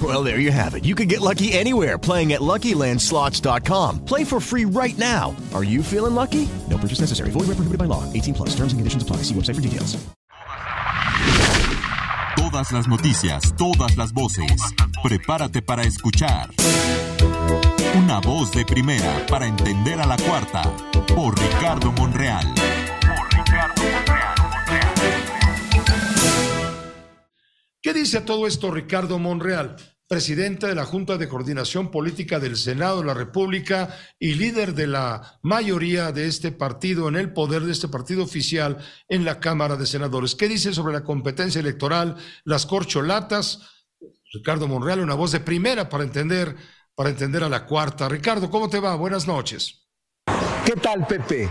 Well, there you have it. You can get lucky anywhere playing at LuckyLandSlots.com. Play for free right now. Are you feeling lucky? No purchase necessary. Void where prohibited by law. 18 plus. Terms and conditions apply. See website for details. Todas las noticias, todas las voces. Prepárate para escuchar. Una voz de primera para entender a la cuarta. Por Ricardo Monreal. Por Ricardo ¿Qué dice todo esto Ricardo Monreal? Presidente de la Junta de Coordinación Política del Senado de la República y líder de la mayoría de este partido en el poder de este partido oficial en la Cámara de Senadores. ¿Qué dice sobre la competencia electoral, las corcholatas? Ricardo Monreal, una voz de primera para entender, para entender a la cuarta. Ricardo, ¿cómo te va? Buenas noches. ¿Qué tal, Pepe?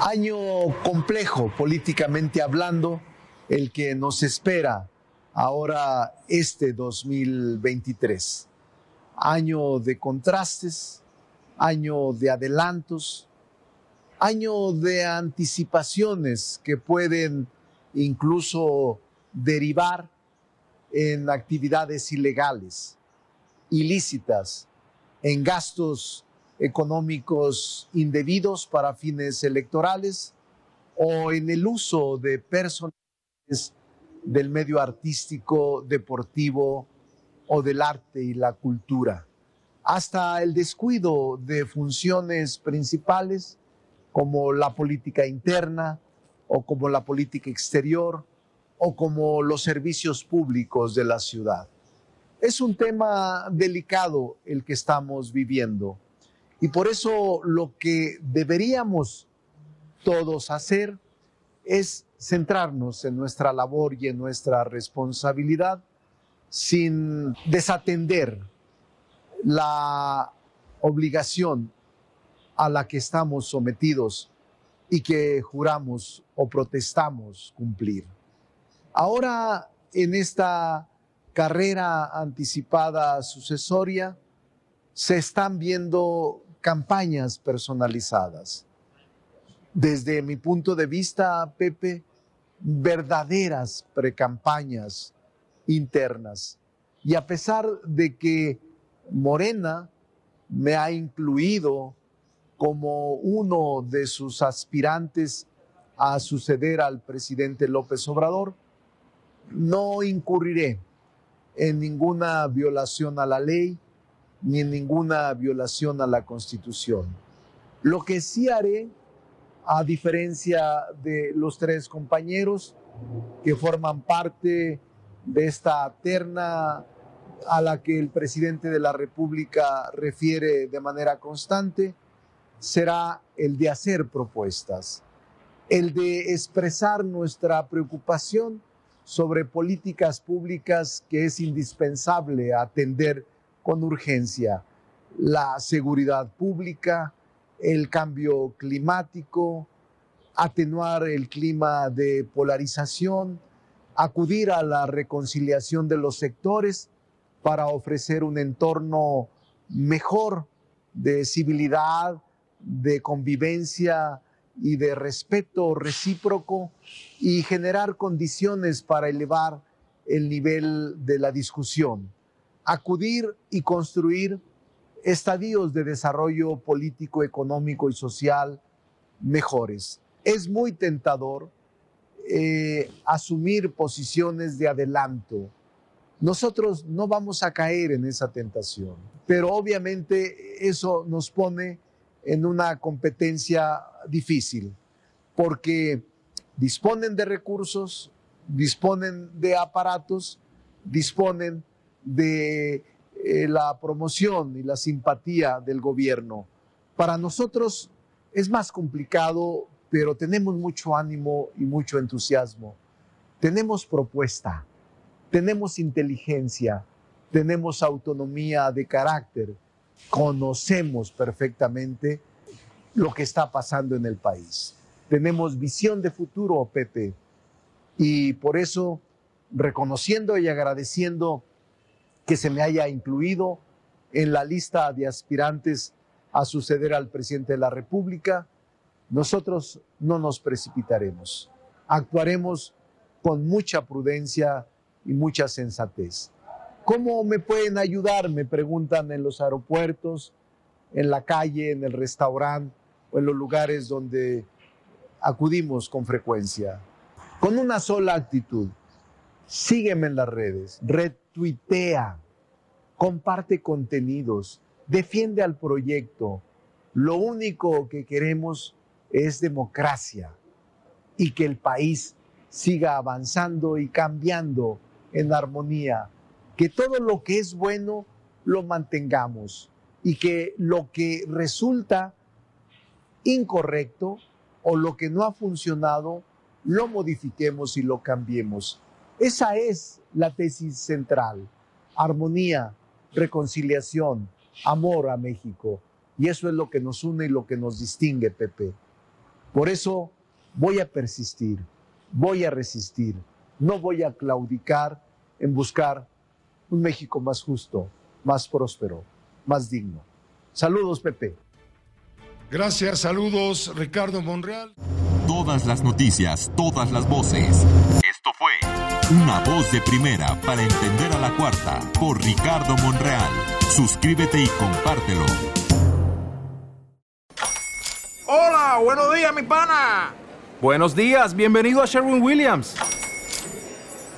Año complejo políticamente hablando, el que nos espera ahora este 2023. Año de contrastes, año de adelantos, año de anticipaciones que pueden incluso derivar en actividades ilegales, ilícitas, en gastos económicos indebidos para fines electorales o en el uso de personas del medio artístico, deportivo o del arte y la cultura, hasta el descuido de funciones principales como la política interna o como la política exterior o como los servicios públicos de la ciudad. Es un tema delicado el que estamos viviendo y por eso lo que deberíamos todos hacer es centrarnos en nuestra labor y en nuestra responsabilidad sin desatender la obligación a la que estamos sometidos y que juramos o protestamos cumplir. Ahora, en esta carrera anticipada sucesoria, se están viendo campañas personalizadas desde mi punto de vista, Pepe, verdaderas precampañas internas. Y a pesar de que Morena me ha incluido como uno de sus aspirantes a suceder al presidente López Obrador, no incurriré en ninguna violación a la ley ni en ninguna violación a la Constitución. Lo que sí haré a diferencia de los tres compañeros que forman parte de esta terna a la que el presidente de la República refiere de manera constante, será el de hacer propuestas, el de expresar nuestra preocupación sobre políticas públicas que es indispensable atender con urgencia, la seguridad pública, el cambio climático, atenuar el clima de polarización, acudir a la reconciliación de los sectores para ofrecer un entorno mejor de civilidad, de convivencia y de respeto recíproco y generar condiciones para elevar el nivel de la discusión. Acudir y construir estadios de desarrollo político, económico y social mejores. Es muy tentador eh, asumir posiciones de adelanto. Nosotros no vamos a caer en esa tentación, pero obviamente eso nos pone en una competencia difícil, porque disponen de recursos, disponen de aparatos, disponen de eh, la promoción y la simpatía del gobierno. Para nosotros es más complicado, pero tenemos mucho ánimo y mucho entusiasmo. Tenemos propuesta, tenemos inteligencia, tenemos autonomía de carácter, conocemos perfectamente lo que está pasando en el país. Tenemos visión de futuro, Pepe, y por eso, reconociendo y agradeciendo que se me haya incluido en la lista de aspirantes a suceder al presidente de la República, nosotros no nos precipitaremos. Actuaremos con mucha prudencia y mucha sensatez. ¿Cómo me pueden ayudar? Me preguntan en los aeropuertos, en la calle, en el restaurante o en los lugares donde acudimos con frecuencia. Con una sola actitud. Sígueme en las redes, retuitea, comparte contenidos, defiende al proyecto. Lo único que queremos es democracia y que el país siga avanzando y cambiando en armonía. Que todo lo que es bueno lo mantengamos y que lo que resulta incorrecto o lo que no ha funcionado lo modifiquemos y lo cambiemos. Esa es la tesis central. Armonía, reconciliación, amor a México. Y eso es lo que nos une y lo que nos distingue, Pepe. Por eso voy a persistir, voy a resistir, no voy a claudicar en buscar un México más justo, más próspero, más digno. Saludos, Pepe. Gracias, saludos, Ricardo Monreal. Todas las noticias, todas las voces. Una voz de primera para entender a la cuarta por Ricardo Monreal. Suscríbete y compártelo. Hola, buenos días, mi pana. Buenos días, bienvenido a Sherwin Williams.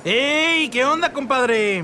¡Ey! ¿Qué onda, compadre?